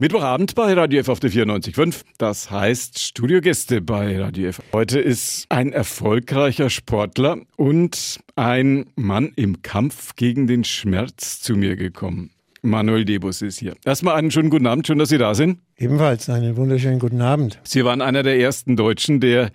Mittwochabend bei Radio F auf der 94.5. Das heißt Studiogäste bei Radio F. Heute ist ein erfolgreicher Sportler und ein Mann im Kampf gegen den Schmerz zu mir gekommen. Manuel Debus ist hier. Erstmal einen schönen guten Abend, schön, dass Sie da sind. Ebenfalls einen wunderschönen guten Abend. Sie waren einer der ersten Deutschen, der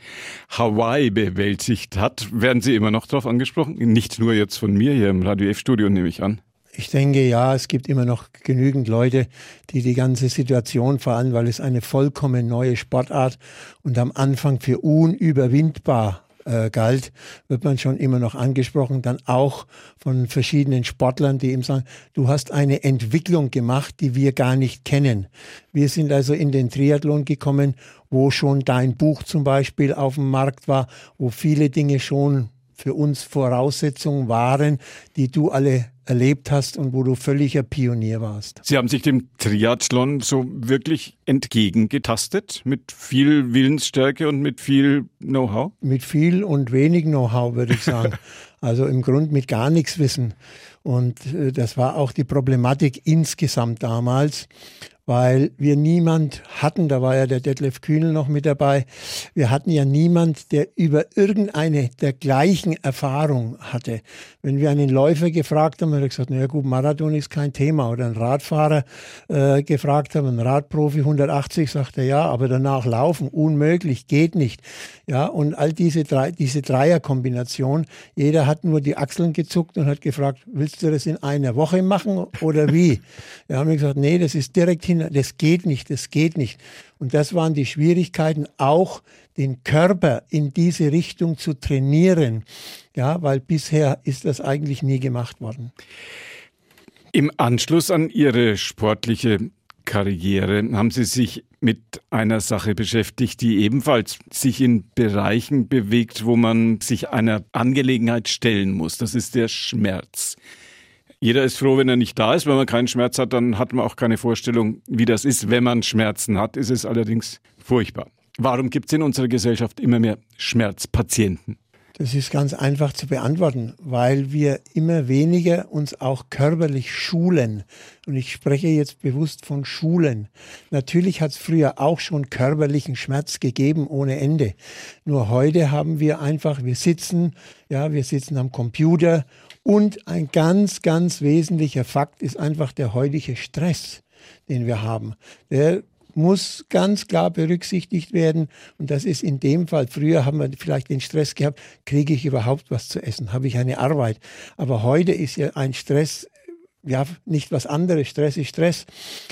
Hawaii bewältigt hat. Werden Sie immer noch darauf angesprochen? Nicht nur jetzt von mir hier im Radio F-Studio, nehme ich an. Ich denke, ja, es gibt immer noch genügend Leute, die die ganze Situation, vor allem weil es eine vollkommen neue Sportart und am Anfang für unüberwindbar äh, galt, wird man schon immer noch angesprochen, dann auch von verschiedenen Sportlern, die eben sagen, du hast eine Entwicklung gemacht, die wir gar nicht kennen. Wir sind also in den Triathlon gekommen, wo schon dein Buch zum Beispiel auf dem Markt war, wo viele Dinge schon für uns Voraussetzungen waren, die du alle erlebt hast und wo du völliger Pionier warst. Sie haben sich dem Triathlon so wirklich entgegengetastet mit viel Willensstärke und mit viel Know-how? Mit viel und wenig Know-how, würde ich sagen. also im Grunde mit gar nichts Wissen. Und äh, das war auch die Problematik insgesamt damals weil wir niemand hatten, da war ja der Detlef Kühnel noch mit dabei, wir hatten ja niemand, der über irgendeine der gleichen Erfahrung hatte. Wenn wir einen Läufer gefragt haben, hat er gesagt, naja gut, Marathon ist kein Thema. Oder einen Radfahrer äh, gefragt haben, ein Radprofi 180, sagt er ja, aber danach laufen, unmöglich, geht nicht. Ja, und all diese, drei, diese Dreierkombination, jeder hat nur die Achseln gezuckt und hat gefragt, willst du das in einer Woche machen oder wie? Wir haben gesagt, nee, das ist direkt hin das geht nicht, das geht nicht. Und das waren die Schwierigkeiten, auch den Körper in diese Richtung zu trainieren. Ja, weil bisher ist das eigentlich nie gemacht worden. Im Anschluss an Ihre sportliche Karriere haben Sie sich mit einer Sache beschäftigt, die ebenfalls sich in Bereichen bewegt, wo man sich einer Angelegenheit stellen muss. Das ist der Schmerz. Jeder ist froh, wenn er nicht da ist. Wenn man keinen Schmerz hat, dann hat man auch keine Vorstellung, wie das ist. Wenn man Schmerzen hat, ist es allerdings furchtbar. Warum gibt es in unserer Gesellschaft immer mehr Schmerzpatienten? Das ist ganz einfach zu beantworten, weil wir immer weniger uns auch körperlich schulen. Und ich spreche jetzt bewusst von Schulen. Natürlich hat es früher auch schon körperlichen Schmerz gegeben ohne Ende. Nur heute haben wir einfach, wir sitzen, ja, wir sitzen am Computer und ein ganz, ganz wesentlicher Fakt ist einfach der heutige Stress, den wir haben. Der muss ganz klar berücksichtigt werden. Und das ist in dem Fall, früher haben wir vielleicht den Stress gehabt, kriege ich überhaupt was zu essen, habe ich eine Arbeit. Aber heute ist ja ein Stress ja, nicht was anderes. Stress ist Stress,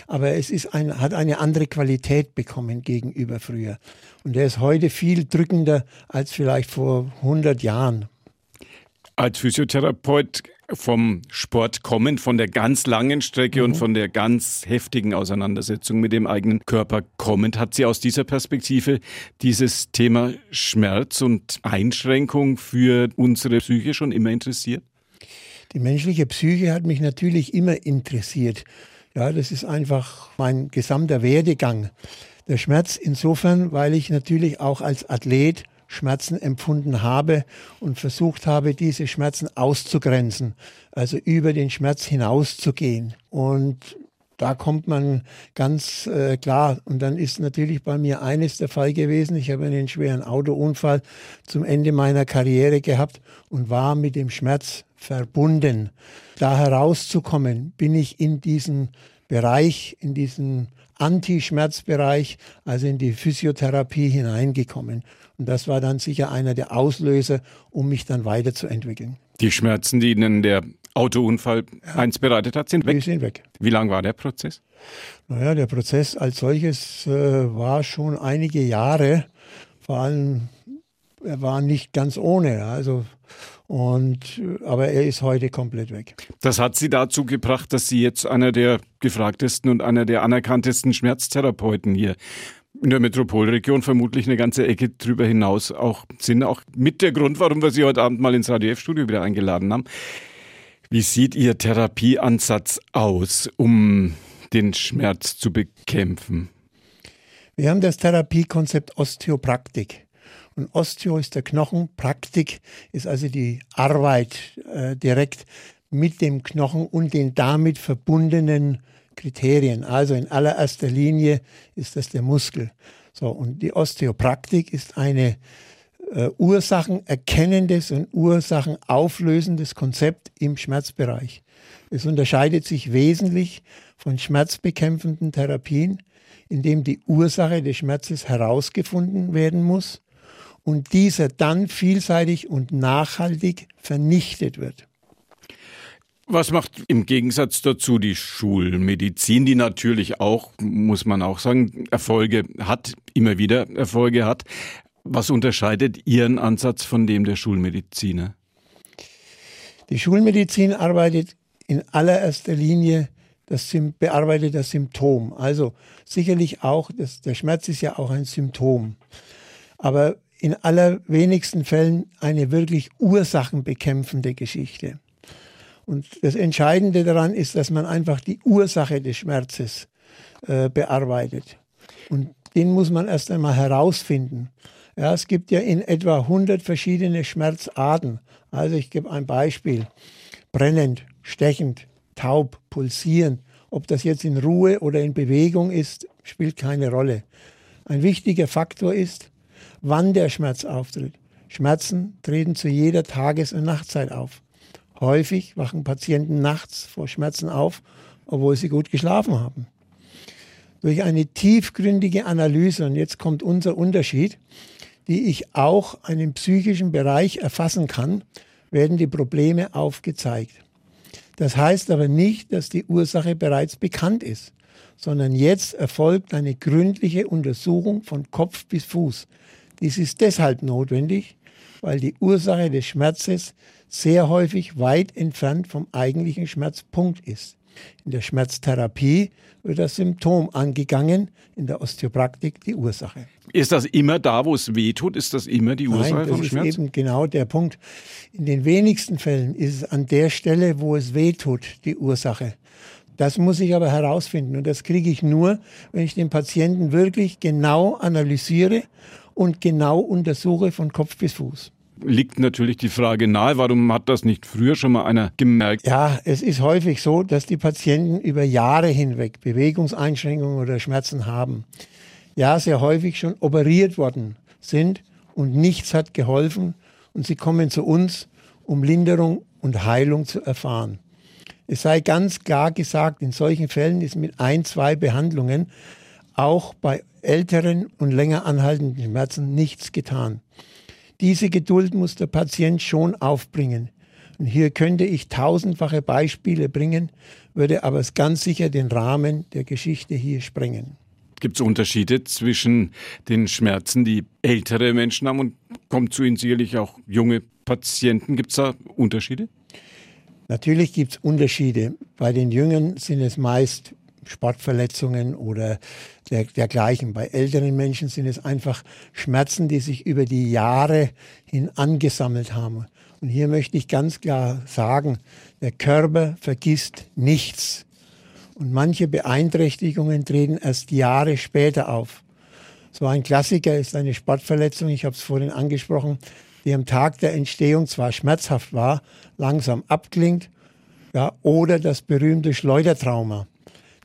aber es ist ein, hat eine andere Qualität bekommen gegenüber früher. Und der ist heute viel drückender als vielleicht vor 100 Jahren. Als Physiotherapeut vom Sport kommend, von der ganz langen Strecke mhm. und von der ganz heftigen Auseinandersetzung mit dem eigenen Körper kommend, hat Sie aus dieser Perspektive dieses Thema Schmerz und Einschränkung für unsere Psyche schon immer interessiert? Die menschliche Psyche hat mich natürlich immer interessiert. Ja, das ist einfach mein gesamter Werdegang. Der Schmerz insofern, weil ich natürlich auch als Athlet Schmerzen empfunden habe und versucht habe, diese Schmerzen auszugrenzen, also über den Schmerz hinauszugehen. Und da kommt man ganz äh, klar. Und dann ist natürlich bei mir eines der Fall gewesen. Ich habe einen schweren Autounfall zum Ende meiner Karriere gehabt und war mit dem Schmerz verbunden. Da herauszukommen, bin ich in diesen Bereich, in diesen Anti-Schmerzbereich, also in die Physiotherapie hineingekommen. Und das war dann sicher einer der Auslöser, um mich dann weiterzuentwickeln. Die Schmerzen, die Ihnen der Autounfall ja. eins bereitet hat, sind weg? Die sind weg. Wie lang war der Prozess? Naja, der Prozess als solches äh, war schon einige Jahre. Vor allem, er war nicht ganz ohne. Also und, aber er ist heute komplett weg. Das hat Sie dazu gebracht, dass Sie jetzt einer der gefragtesten und einer der anerkanntesten Schmerztherapeuten hier in der Metropolregion vermutlich eine ganze Ecke drüber hinaus auch sind. Auch mit der Grund, warum wir Sie heute Abend mal ins Radio F-Studio wieder eingeladen haben. Wie sieht Ihr Therapieansatz aus, um den Schmerz zu bekämpfen? Wir haben das Therapiekonzept Osteopraktik. Und Osteo ist der Knochen, Praktik ist also die Arbeit äh, direkt mit dem Knochen und den damit verbundenen Kriterien. Also in allererster Linie ist das der Muskel. So, und die Osteopraktik ist eine äh, ursachenerkennendes und ursachenauflösendes Konzept im Schmerzbereich. Es unterscheidet sich wesentlich von schmerzbekämpfenden Therapien, indem die Ursache des Schmerzes herausgefunden werden muss und dieser dann vielseitig und nachhaltig vernichtet wird. Was macht im Gegensatz dazu die Schulmedizin, die natürlich auch, muss man auch sagen, Erfolge hat, immer wieder Erfolge hat. Was unterscheidet Ihren Ansatz von dem der Schulmediziner? Die Schulmedizin arbeitet in allererster Linie das bearbeitet das Symptom. Also sicherlich auch, das, der Schmerz ist ja auch ein Symptom. Aber in allerwenigsten Fällen eine wirklich ursachenbekämpfende Geschichte. Und das Entscheidende daran ist, dass man einfach die Ursache des Schmerzes äh, bearbeitet. Und den muss man erst einmal herausfinden. Ja, es gibt ja in etwa 100 verschiedene Schmerzarten. Also ich gebe ein Beispiel. Brennend, stechend, taub, pulsierend. Ob das jetzt in Ruhe oder in Bewegung ist, spielt keine Rolle. Ein wichtiger Faktor ist, wann der Schmerz auftritt. Schmerzen treten zu jeder Tages- und Nachtzeit auf. Häufig wachen Patienten nachts vor Schmerzen auf, obwohl sie gut geschlafen haben. Durch eine tiefgründige Analyse, und jetzt kommt unser Unterschied, die ich auch einen psychischen Bereich erfassen kann, werden die Probleme aufgezeigt. Das heißt aber nicht, dass die Ursache bereits bekannt ist, sondern jetzt erfolgt eine gründliche Untersuchung von Kopf bis Fuß. Dies ist deshalb notwendig, weil die Ursache des Schmerzes sehr häufig weit entfernt vom eigentlichen Schmerzpunkt ist. In der Schmerztherapie wird das Symptom angegangen, in der Osteopraktik die Ursache. Ist das immer da, wo es weh tut? Ist das immer die Ursache Nein, vom Schmerz? Das ist eben genau der Punkt. In den wenigsten Fällen ist es an der Stelle, wo es weh tut, die Ursache. Das muss ich aber herausfinden und das kriege ich nur, wenn ich den Patienten wirklich genau analysiere und genau untersuche von Kopf bis Fuß liegt natürlich die Frage nahe, warum hat das nicht früher schon mal einer gemerkt? Ja, es ist häufig so, dass die Patienten über Jahre hinweg Bewegungseinschränkungen oder Schmerzen haben. Ja, sehr häufig schon operiert worden sind und nichts hat geholfen und sie kommen zu uns, um Linderung und Heilung zu erfahren. Es sei ganz klar gesagt, in solchen Fällen ist mit ein, zwei Behandlungen auch bei älteren und länger anhaltenden Schmerzen nichts getan. Diese Geduld muss der Patient schon aufbringen. Und hier könnte ich tausendfache Beispiele bringen, würde aber ganz sicher den Rahmen der Geschichte hier sprengen. Gibt es Unterschiede zwischen den Schmerzen, die ältere Menschen haben und kommt zu Ihnen sicherlich auch junge Patienten? Gibt es da Unterschiede? Natürlich gibt es Unterschiede. Bei den Jüngern sind es meist Sportverletzungen oder der, dergleichen. Bei älteren Menschen sind es einfach Schmerzen, die sich über die Jahre hin angesammelt haben. Und hier möchte ich ganz klar sagen, der Körper vergisst nichts. Und manche Beeinträchtigungen treten erst Jahre später auf. So ein Klassiker ist eine Sportverletzung, ich habe es vorhin angesprochen, die am Tag der Entstehung zwar schmerzhaft war, langsam abklingt, ja, oder das berühmte Schleudertrauma.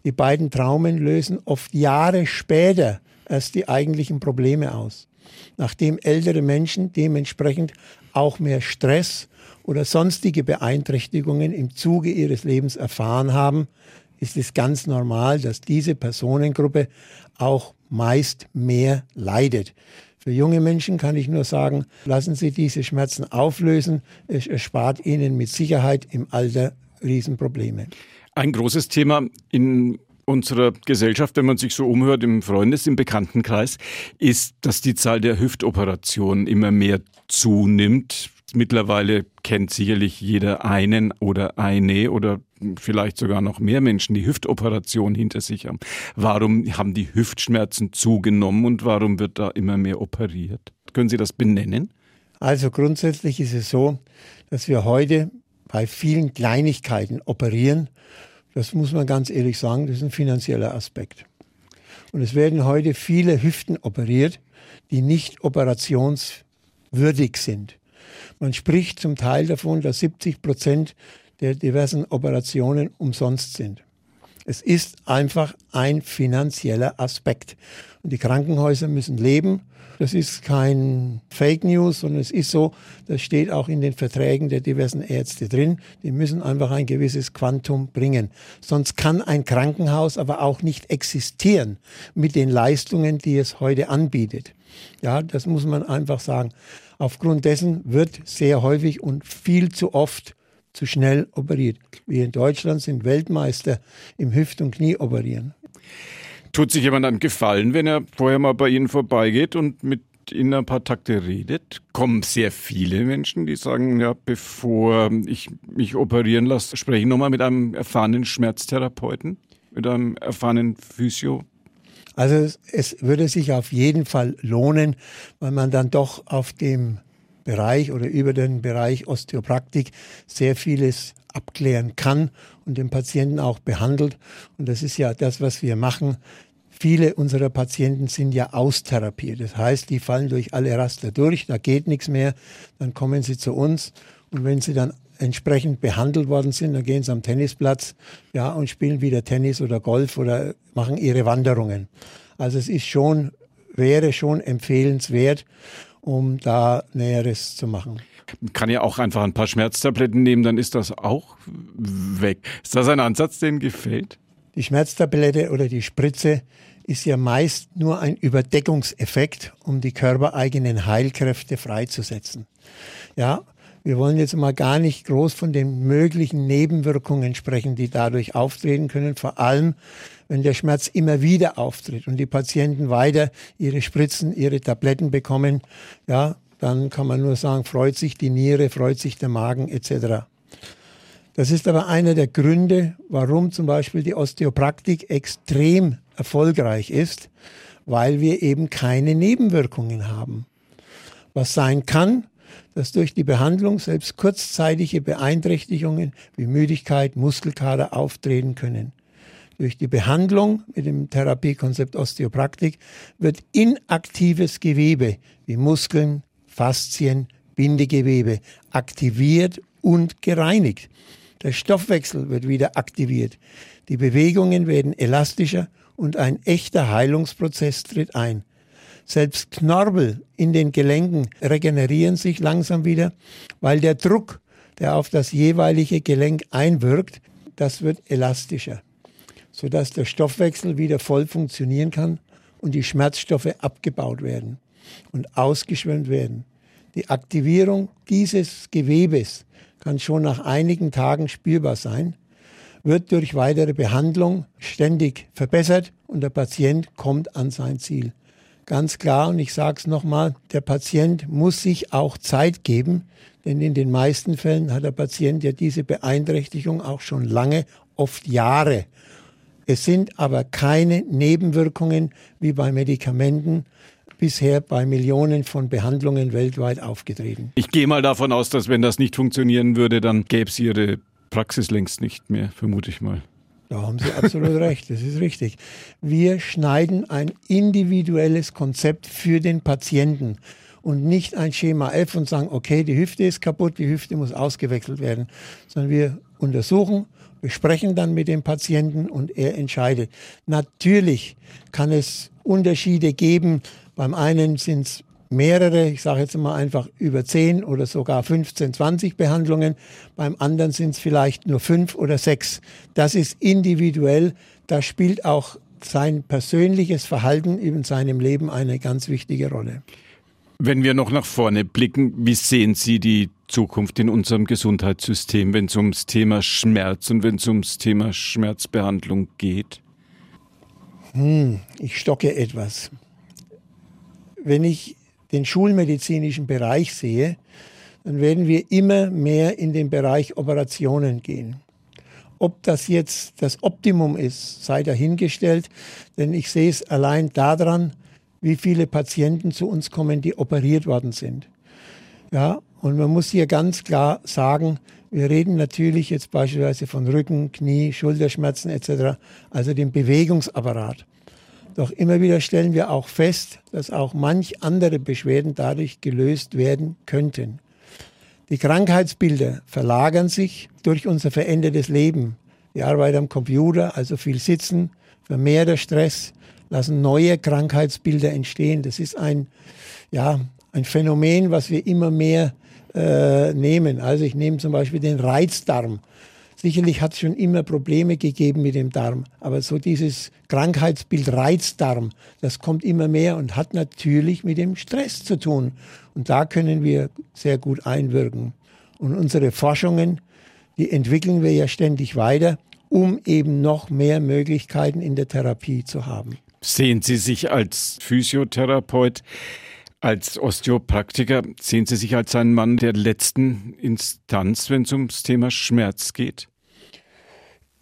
Die beiden Traumen lösen oft Jahre später erst die eigentlichen Probleme aus. Nachdem ältere Menschen dementsprechend auch mehr Stress oder sonstige Beeinträchtigungen im Zuge ihres Lebens erfahren haben, ist es ganz normal, dass diese Personengruppe auch meist mehr leidet. Für junge Menschen kann ich nur sagen, lassen Sie diese Schmerzen auflösen. Es erspart Ihnen mit Sicherheit im Alter Riesenprobleme. Ein großes Thema in unserer Gesellschaft, wenn man sich so umhört im Freundes-, im Bekanntenkreis, ist, dass die Zahl der Hüftoperationen immer mehr zunimmt. Mittlerweile kennt sicherlich jeder einen oder eine oder vielleicht sogar noch mehr Menschen, die Hüftoperation hinter sich haben. Warum haben die Hüftschmerzen zugenommen und warum wird da immer mehr operiert? Können Sie das benennen? Also grundsätzlich ist es so, dass wir heute bei vielen Kleinigkeiten operieren. Das muss man ganz ehrlich sagen, das ist ein finanzieller Aspekt. Und es werden heute viele Hüften operiert, die nicht operationswürdig sind. Man spricht zum Teil davon, dass 70 Prozent der diversen Operationen umsonst sind. Es ist einfach ein finanzieller Aspekt. Und die Krankenhäuser müssen leben. Das ist kein Fake News, sondern es ist so, das steht auch in den Verträgen der diversen Ärzte drin. Die müssen einfach ein gewisses Quantum bringen. Sonst kann ein Krankenhaus aber auch nicht existieren mit den Leistungen, die es heute anbietet. Ja, das muss man einfach sagen. Aufgrund dessen wird sehr häufig und viel zu oft zu schnell operiert. Wir in Deutschland sind Weltmeister im Hüft- und Knieoperieren. Tut sich jemand einen Gefallen, wenn er vorher mal bei Ihnen vorbeigeht und mit Ihnen ein paar Takte redet? Kommen sehr viele Menschen, die sagen, ja, bevor ich mich operieren lasse, spreche ich nochmal mit einem erfahrenen Schmerztherapeuten, mit einem erfahrenen Physio? Also es, würde sich auf jeden Fall lohnen, weil man dann doch auf dem Bereich oder über den Bereich Osteopraktik sehr vieles abklären kann und den Patienten auch behandelt. Und das ist ja das, was wir machen. Viele unserer Patienten sind ja austherapiert. Das heißt, die fallen durch alle Raster durch, da geht nichts mehr. Dann kommen sie zu uns und wenn sie dann entsprechend behandelt worden sind, dann gehen sie am Tennisplatz ja, und spielen wieder Tennis oder Golf oder machen ihre Wanderungen. Also es ist schon, wäre schon empfehlenswert um da Näheres zu machen. Kann ja auch einfach ein paar Schmerztabletten nehmen, dann ist das auch weg. Ist das ein Ansatz, den gefällt? Die Schmerztablette oder die Spritze ist ja meist nur ein Überdeckungseffekt, um die körpereigenen Heilkräfte freizusetzen. Ja, wir wollen jetzt mal gar nicht groß von den möglichen Nebenwirkungen sprechen, die dadurch auftreten können. Vor allem, wenn der Schmerz immer wieder auftritt und die Patienten weiter ihre Spritzen, ihre Tabletten bekommen, ja, dann kann man nur sagen, freut sich die Niere, freut sich der Magen etc. Das ist aber einer der Gründe, warum zum Beispiel die Osteopraktik extrem erfolgreich ist, weil wir eben keine Nebenwirkungen haben. Was sein kann, dass durch die Behandlung selbst kurzzeitige Beeinträchtigungen wie Müdigkeit, Muskelkater auftreten können. Durch die Behandlung mit dem Therapiekonzept Osteopraktik wird inaktives Gewebe wie Muskeln, Faszien, Bindegewebe aktiviert und gereinigt. Der Stoffwechsel wird wieder aktiviert. Die Bewegungen werden elastischer und ein echter Heilungsprozess tritt ein. Selbst Knorbel in den Gelenken regenerieren sich langsam wieder, weil der Druck, der auf das jeweilige Gelenk einwirkt, das wird elastischer, sodass der Stoffwechsel wieder voll funktionieren kann und die Schmerzstoffe abgebaut werden und ausgeschwemmt werden. Die Aktivierung dieses Gewebes kann schon nach einigen Tagen spürbar sein, wird durch weitere Behandlung ständig verbessert und der Patient kommt an sein Ziel. Ganz klar, und ich sage es nochmal, der Patient muss sich auch Zeit geben, denn in den meisten Fällen hat der Patient ja diese Beeinträchtigung auch schon lange, oft Jahre. Es sind aber keine Nebenwirkungen wie bei Medikamenten bisher bei Millionen von Behandlungen weltweit aufgetreten. Ich gehe mal davon aus, dass wenn das nicht funktionieren würde, dann gäbe es Ihre Praxis längst nicht mehr, vermute ich mal. Da haben Sie absolut recht, das ist richtig. Wir schneiden ein individuelles Konzept für den Patienten und nicht ein Schema F und sagen, okay, die Hüfte ist kaputt, die Hüfte muss ausgewechselt werden, sondern wir untersuchen, besprechen dann mit dem Patienten und er entscheidet. Natürlich kann es Unterschiede geben. Beim einen sind es mehrere, ich sage jetzt mal einfach über 10 oder sogar 15, 20 Behandlungen. Beim anderen sind es vielleicht nur fünf oder sechs. Das ist individuell. Da spielt auch sein persönliches Verhalten in seinem Leben eine ganz wichtige Rolle. Wenn wir noch nach vorne blicken, wie sehen Sie die Zukunft in unserem Gesundheitssystem, wenn es ums Thema Schmerz und wenn es ums Thema Schmerzbehandlung geht? Hm, ich stocke etwas. Wenn ich den schulmedizinischen Bereich sehe, dann werden wir immer mehr in den Bereich Operationen gehen. Ob das jetzt das Optimum ist, sei dahingestellt, denn ich sehe es allein daran, wie viele Patienten zu uns kommen, die operiert worden sind. Ja, und man muss hier ganz klar sagen, wir reden natürlich jetzt beispielsweise von Rücken, Knie, Schulterschmerzen etc., also dem Bewegungsapparat. Doch immer wieder stellen wir auch fest, dass auch manch andere Beschwerden dadurch gelöst werden könnten. Die Krankheitsbilder verlagern sich durch unser verändertes Leben. die Arbeit am Computer, also viel Sitzen, vermehrter Stress, lassen neue Krankheitsbilder entstehen. Das ist ein, ja, ein Phänomen, was wir immer mehr äh, nehmen. Also ich nehme zum Beispiel den Reizdarm. Sicherlich hat es schon immer Probleme gegeben mit dem Darm, aber so dieses Krankheitsbild Reizdarm, das kommt immer mehr und hat natürlich mit dem Stress zu tun. Und da können wir sehr gut einwirken. Und unsere Forschungen, die entwickeln wir ja ständig weiter, um eben noch mehr Möglichkeiten in der Therapie zu haben. Sehen Sie sich als Physiotherapeut, als Osteopraktiker, sehen Sie sich als ein Mann der letzten Instanz, wenn es ums Thema Schmerz geht?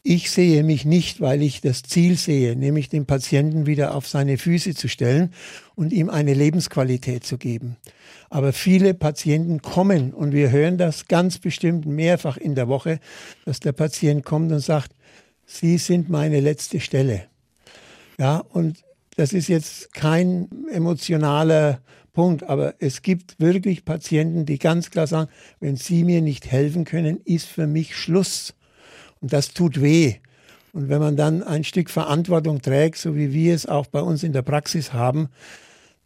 Ich sehe mich nicht, weil ich das Ziel sehe, nämlich den Patienten wieder auf seine Füße zu stellen und ihm eine Lebensqualität zu geben. Aber viele Patienten kommen und wir hören das ganz bestimmt mehrfach in der Woche, dass der Patient kommt und sagt, Sie sind meine letzte Stelle. Ja, und das ist jetzt kein emotionaler Punkt, aber es gibt wirklich Patienten, die ganz klar sagen, wenn Sie mir nicht helfen können, ist für mich Schluss. Und das tut weh. Und wenn man dann ein Stück Verantwortung trägt, so wie wir es auch bei uns in der Praxis haben,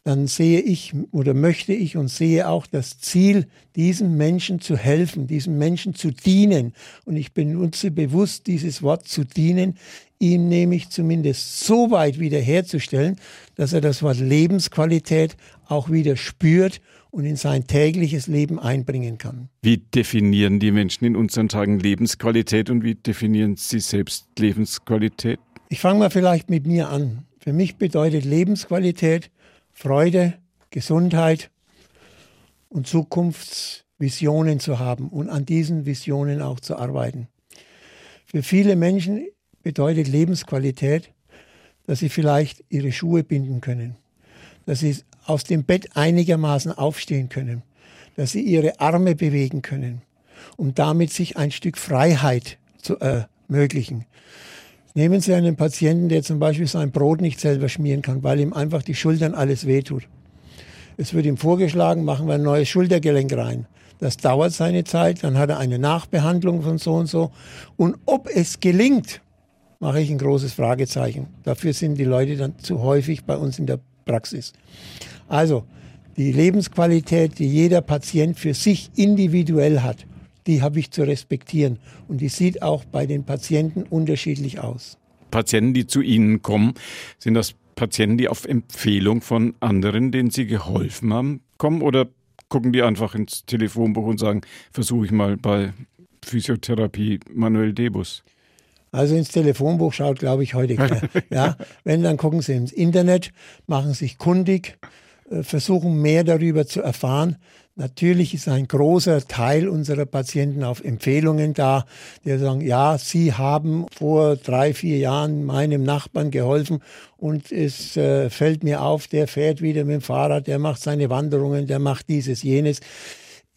dann sehe ich oder möchte ich und sehe auch das Ziel, diesem Menschen zu helfen, diesem Menschen zu dienen. Und ich benutze bewusst dieses Wort zu dienen, ihm nämlich zumindest so weit wiederherzustellen, dass er das Wort Lebensqualität auch wieder spürt und in sein tägliches Leben einbringen kann. Wie definieren die Menschen in unseren Tagen Lebensqualität und wie definieren sie selbst Lebensqualität? Ich fange mal vielleicht mit mir an. Für mich bedeutet Lebensqualität Freude, Gesundheit und Zukunftsvisionen zu haben und an diesen Visionen auch zu arbeiten. Für viele Menschen bedeutet Lebensqualität, dass sie vielleicht ihre Schuhe binden können, dass sie aus dem Bett einigermaßen aufstehen können, dass sie ihre Arme bewegen können, um damit sich ein Stück Freiheit zu ermöglichen. Nehmen Sie einen Patienten, der zum Beispiel sein Brot nicht selber schmieren kann, weil ihm einfach die Schultern alles wehtut. Es wird ihm vorgeschlagen, machen wir ein neues Schultergelenk rein. Das dauert seine Zeit, dann hat er eine Nachbehandlung von so und so. Und ob es gelingt, mache ich ein großes Fragezeichen. Dafür sind die Leute dann zu häufig bei uns in der Praxis. Also die Lebensqualität, die jeder Patient für sich individuell hat, die habe ich zu respektieren. Und die sieht auch bei den Patienten unterschiedlich aus. Patienten, die zu Ihnen kommen, sind das Patienten, die auf Empfehlung von anderen, denen Sie geholfen haben, kommen? Oder gucken die einfach ins Telefonbuch und sagen, versuche ich mal bei Physiotherapie Manuel Debus? Also ins Telefonbuch schaut, glaube ich, heute keiner. ja, wenn, dann gucken Sie ins Internet, machen sich kundig, äh, versuchen mehr darüber zu erfahren. Natürlich ist ein großer Teil unserer Patienten auf Empfehlungen da, die sagen, ja, Sie haben vor drei, vier Jahren meinem Nachbarn geholfen und es äh, fällt mir auf, der fährt wieder mit dem Fahrrad, der macht seine Wanderungen, der macht dieses, jenes.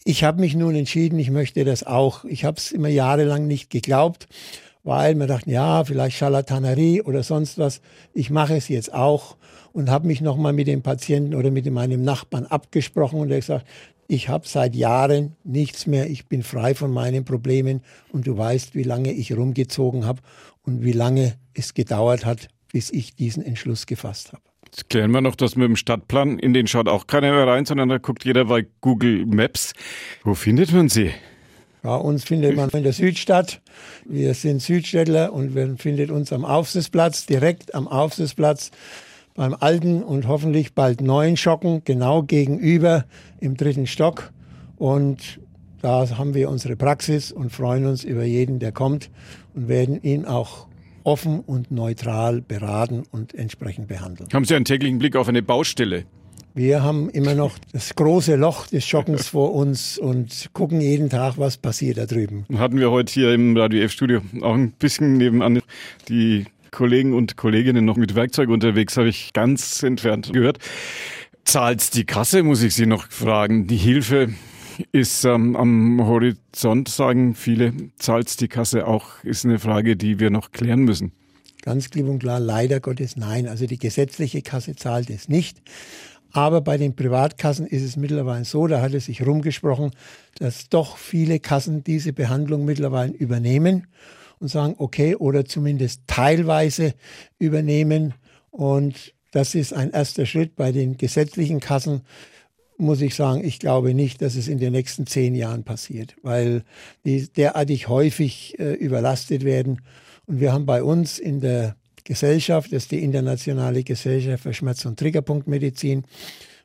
Ich habe mich nun entschieden, ich möchte das auch. Ich habe es immer jahrelang nicht geglaubt, weil man dachte, ja, vielleicht Charlatanerie oder sonst was. Ich mache es jetzt auch und habe mich nochmal mit dem Patienten oder mit meinem Nachbarn abgesprochen und er gesagt, ich habe seit Jahren nichts mehr, ich bin frei von meinen Problemen und du weißt, wie lange ich rumgezogen habe und wie lange es gedauert hat, bis ich diesen Entschluss gefasst habe. Jetzt klären wir noch das mit dem Stadtplan. In den schaut auch keiner mehr rein, sondern da guckt jeder bei Google Maps. Wo findet man sie? Ja, uns findet man in der Südstadt. Wir sind Südstädtler und man findet uns am Aufsitzplatz, direkt am Aufsitzplatz beim alten und hoffentlich bald neuen Schocken, genau gegenüber im dritten Stock. Und da haben wir unsere Praxis und freuen uns über jeden, der kommt und werden ihn auch offen und neutral beraten und entsprechend behandeln. Haben Sie einen täglichen Blick auf eine Baustelle? Wir haben immer noch das große Loch des Schockens vor uns und gucken jeden Tag, was passiert da drüben. Hatten wir heute hier im Radio F-Studio auch ein bisschen nebenan die Kollegen und Kolleginnen noch mit Werkzeug unterwegs, habe ich ganz entfernt gehört. Zahlt die Kasse, muss ich Sie noch fragen. Die Hilfe ist ähm, am Horizont, sagen viele. Zahlt die Kasse auch, ist eine Frage, die wir noch klären müssen. Ganz klipp und klar, leider Gottes nein. Also die gesetzliche Kasse zahlt es nicht. Aber bei den Privatkassen ist es mittlerweile so, da hat es sich rumgesprochen, dass doch viele Kassen diese Behandlung mittlerweile übernehmen und sagen, okay, oder zumindest teilweise übernehmen. Und das ist ein erster Schritt bei den gesetzlichen Kassen muss ich sagen, ich glaube nicht, dass es in den nächsten zehn Jahren passiert, weil die derartig häufig äh, überlastet werden. Und wir haben bei uns in der Gesellschaft, das ist die Internationale Gesellschaft für Schmerz- und Triggerpunktmedizin,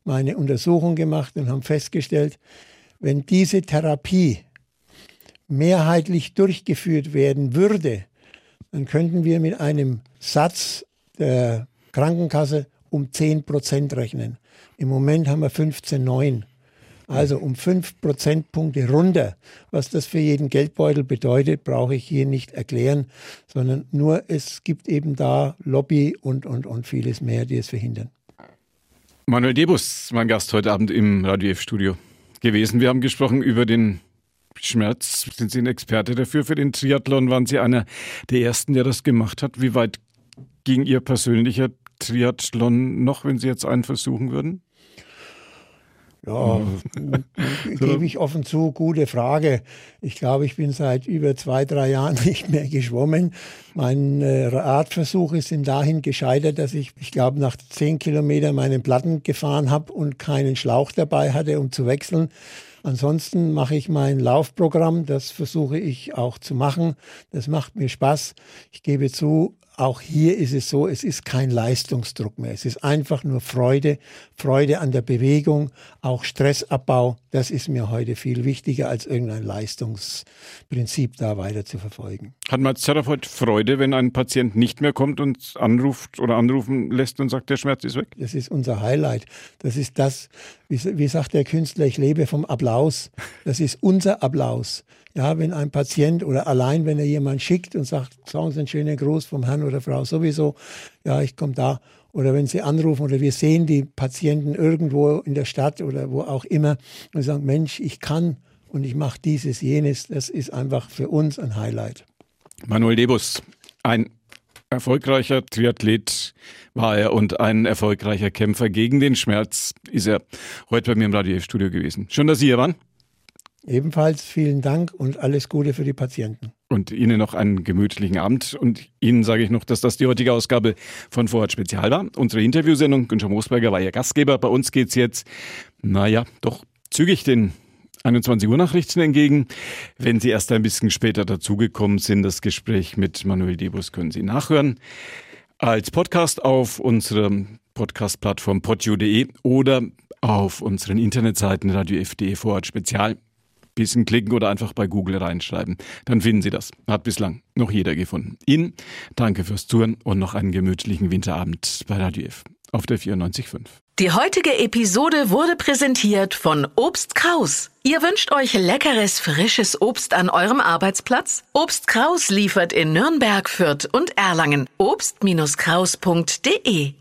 mal eine Untersuchung gemacht und haben festgestellt, wenn diese Therapie mehrheitlich durchgeführt werden würde, dann könnten wir mit einem Satz der Krankenkasse um 10 Prozent rechnen. Im Moment haben wir 15,9. Also um 5 Prozentpunkte runter. Was das für jeden Geldbeutel bedeutet, brauche ich hier nicht erklären, sondern nur es gibt eben da Lobby und, und, und vieles mehr, die es verhindern. Manuel Debus, mein Gast heute Abend im Radio F-Studio gewesen. Wir haben gesprochen über den Schmerz. Sind Sie ein Experte dafür? Für den Triathlon waren Sie einer der Ersten, der das gemacht hat. Wie weit ging Ihr persönlicher Triathlon noch, wenn Sie jetzt einen versuchen würden? Ja, gebe ich offen zu, gute Frage. Ich glaube, ich bin seit über zwei, drei Jahren nicht mehr geschwommen. Meine Radversuche sind dahin gescheitert, dass ich, ich glaube, nach zehn Kilometern meinen Platten gefahren habe und keinen Schlauch dabei hatte, um zu wechseln. Ansonsten mache ich mein Laufprogramm, das versuche ich auch zu machen. Das macht mir Spaß. Ich gebe zu, auch hier ist es so, es ist kein Leistungsdruck mehr. Es ist einfach nur Freude, Freude an der Bewegung, auch Stressabbau. Das ist mir heute viel wichtiger, als irgendein Leistungsprinzip da weiter zu verfolgen. Hat man als Therapeut Freude, wenn ein Patient nicht mehr kommt und anruft oder anrufen lässt und sagt, der Schmerz ist weg? Das ist unser Highlight. Das ist das, wie, wie sagt der Künstler, ich lebe vom Applaus. Das ist unser Applaus. Ja, wenn ein Patient oder allein, wenn er jemand schickt und sagt, sagen Sie einen schönen Gruß vom Herrn oder Frau sowieso, ja, ich komme da. Oder wenn Sie anrufen oder wir sehen die Patienten irgendwo in der Stadt oder wo auch immer und sagen, Mensch, ich kann und ich mache dieses, jenes, das ist einfach für uns ein Highlight. Manuel Debus, ein erfolgreicher Triathlet war er und ein erfolgreicher Kämpfer gegen den Schmerz ist er heute bei mir im Radio-Studio gewesen. Schön, dass Sie hier waren. Ebenfalls vielen Dank und alles Gute für die Patienten. Und Ihnen noch einen gemütlichen Abend. Und Ihnen sage ich noch, dass das die heutige Ausgabe von Vorhat Spezial war. Unsere Interviewsendung, Günther Moosberger war Ihr Gastgeber. Bei uns geht's jetzt, naja, doch zügig den 21 Uhr Nachrichten entgegen. Wenn Sie erst ein bisschen später dazugekommen sind, das Gespräch mit Manuel Debus können Sie nachhören. Als Podcast auf unserer Podcast-Plattform podio.de oder auf unseren Internetseiten Radio FD Vorort Spezial bisschen klicken oder einfach bei Google reinschreiben. Dann finden Sie das. Hat bislang noch jeder gefunden. Ihnen danke fürs Zuhören und noch einen gemütlichen Winterabend bei Radio F auf der 94.5. Die heutige Episode wurde präsentiert von Obst Kraus. Ihr wünscht euch leckeres, frisches Obst an eurem Arbeitsplatz? Obst Kraus liefert in Nürnberg, Fürth und Erlangen. Obst-Kraus.de